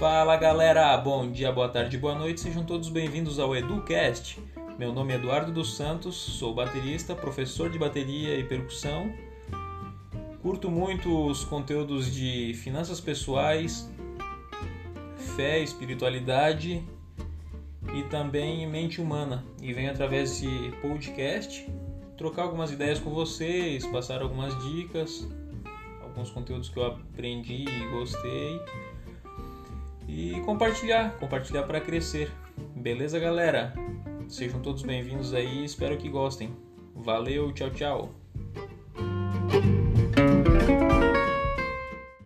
Fala galera, bom dia, boa tarde, boa noite, sejam todos bem-vindos ao EduCast. Meu nome é Eduardo dos Santos, sou baterista, professor de bateria e percussão. Curto muito os conteúdos de finanças pessoais, fé, espiritualidade e também mente humana. E venho através desse podcast trocar algumas ideias com vocês, passar algumas dicas, alguns conteúdos que eu aprendi e gostei e compartilhar, compartilhar para crescer. Beleza, galera? Sejam todos bem-vindos aí, espero que gostem. Valeu, tchau, tchau.